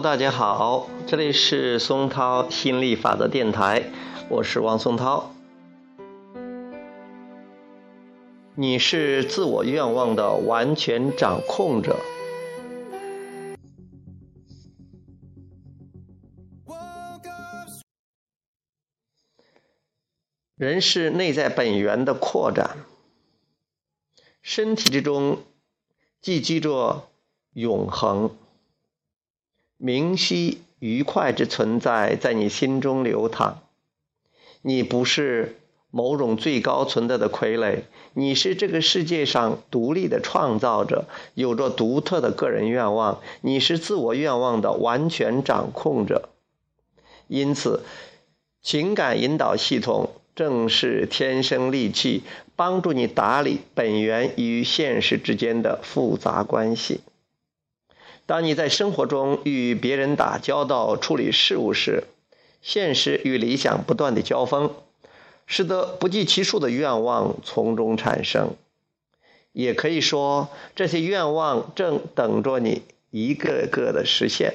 大家好，这里是松涛心理法则电台，我是王松涛。你是自我愿望的完全掌控者。人是内在本源的扩展，身体之中寄居着永恒、明晰、愉快之存在，在你心中流淌。你不是某种最高存在的傀儡，你是这个世界上独立的创造者，有着独特的个人愿望。你是自我愿望的完全掌控者，因此，情感引导系统。正是天生利器，帮助你打理本源与现实之间的复杂关系。当你在生活中与别人打交道、处理事务时，现实与理想不断的交锋，使得不计其数的愿望从中产生。也可以说，这些愿望正等着你一个个的实现。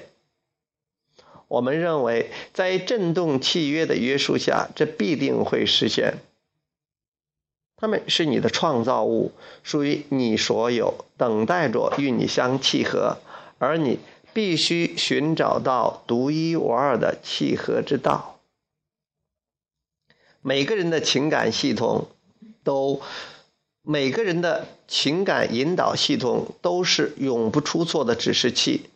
我们认为，在振动契约的约束下，这必定会实现。他们是你的创造物，属于你所有，等待着与你相契合，而你必须寻找到独一无二的契合之道。每个人的情感系统都，每个人的情感引导系统都是永不出错的指示器。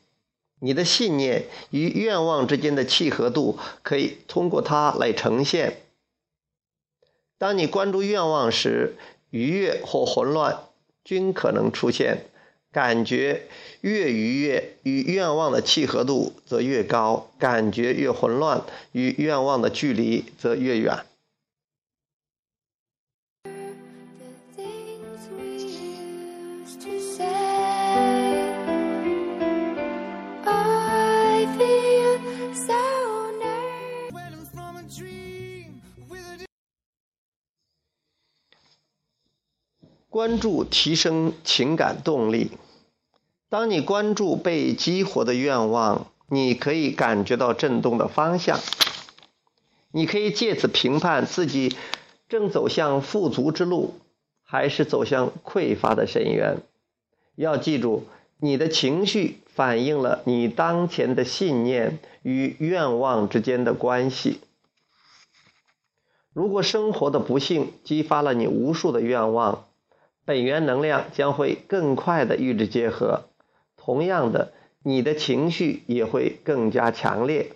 你的信念与愿望之间的契合度可以通过它来呈现。当你关注愿望时，愉悦或混乱均可能出现。感觉越愉悦，与愿望的契合度则越高；感觉越混乱，与愿望的距离则越远。关注提升情感动力。当你关注被激活的愿望，你可以感觉到震动的方向。你可以借此评判自己正走向富足之路，还是走向匮乏的深渊。要记住，你的情绪反映了你当前的信念与愿望之间的关系。如果生活的不幸激发了你无数的愿望，本源能量将会更快的与之结合，同样的，你的情绪也会更加强烈。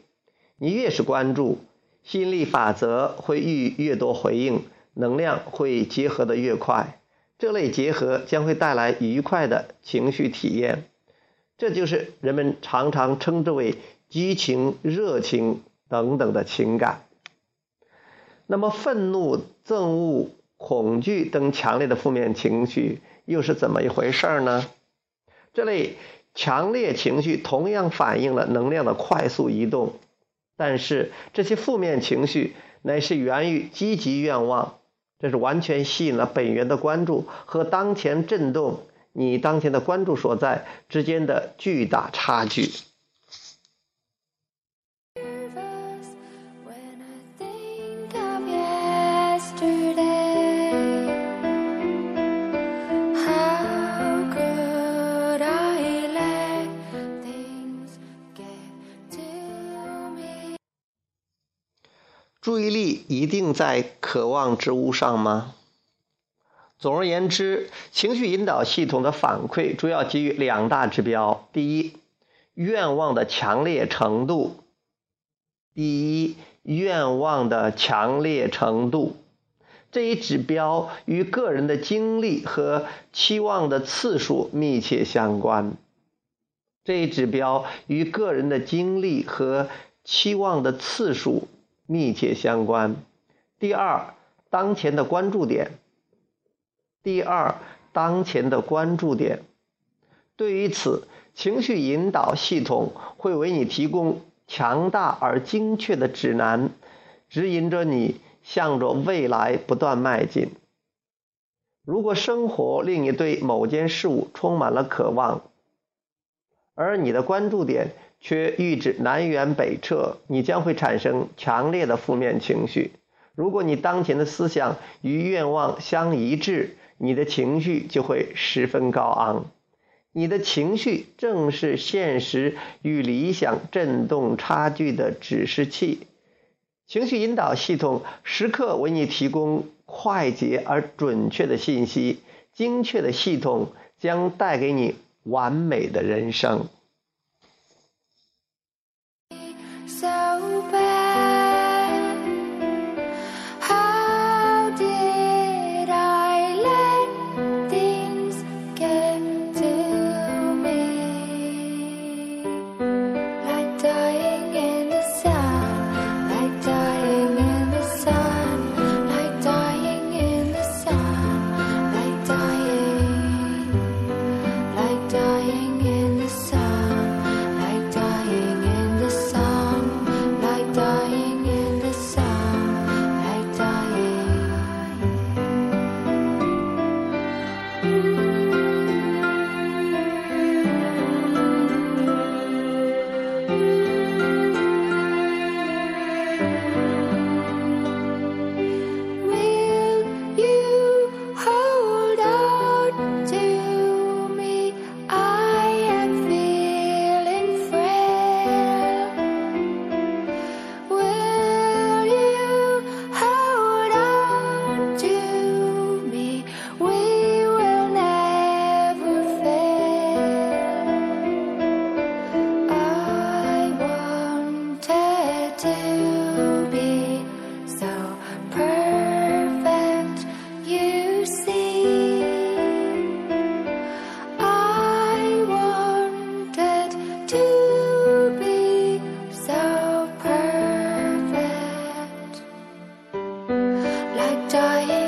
你越是关注，吸引力法则会遇越多回应，能量会结合的越快。这类结合将会带来愉快的情绪体验，这就是人们常常称之为激情、热情等等的情感。那么，愤怒、憎恶。恐惧等强烈的负面情绪又是怎么一回事呢？这类强烈情绪同样反映了能量的快速移动，但是这些负面情绪乃是源于积极愿望，这是完全吸引了本源的关注和当前震动你当前的关注所在之间的巨大差距。注意力一定在渴望之物上吗？总而言之，情绪引导系统的反馈主要基于两大指标：第一，愿望的强烈程度；第一，愿望的强烈程度。这一指标与个人的经历和期望的次数密切相关。这一指标与个人的经历和期望的次数。密切相关。第二，当前的关注点。第二，当前的关注点。对于此，情绪引导系统会为你提供强大而精确的指南，指引着你向着未来不断迈进。如果生活令你对某件事物充满了渴望，而你的关注点却预指南辕北辙，你将会产生强烈的负面情绪。如果你当前的思想与愿望相一致，你的情绪就会十分高昂。你的情绪正是现实与理想振动差距的指示器。情绪引导系统时刻为你提供快捷而准确的信息，精确的系统将带给你完美的人生。Like dying.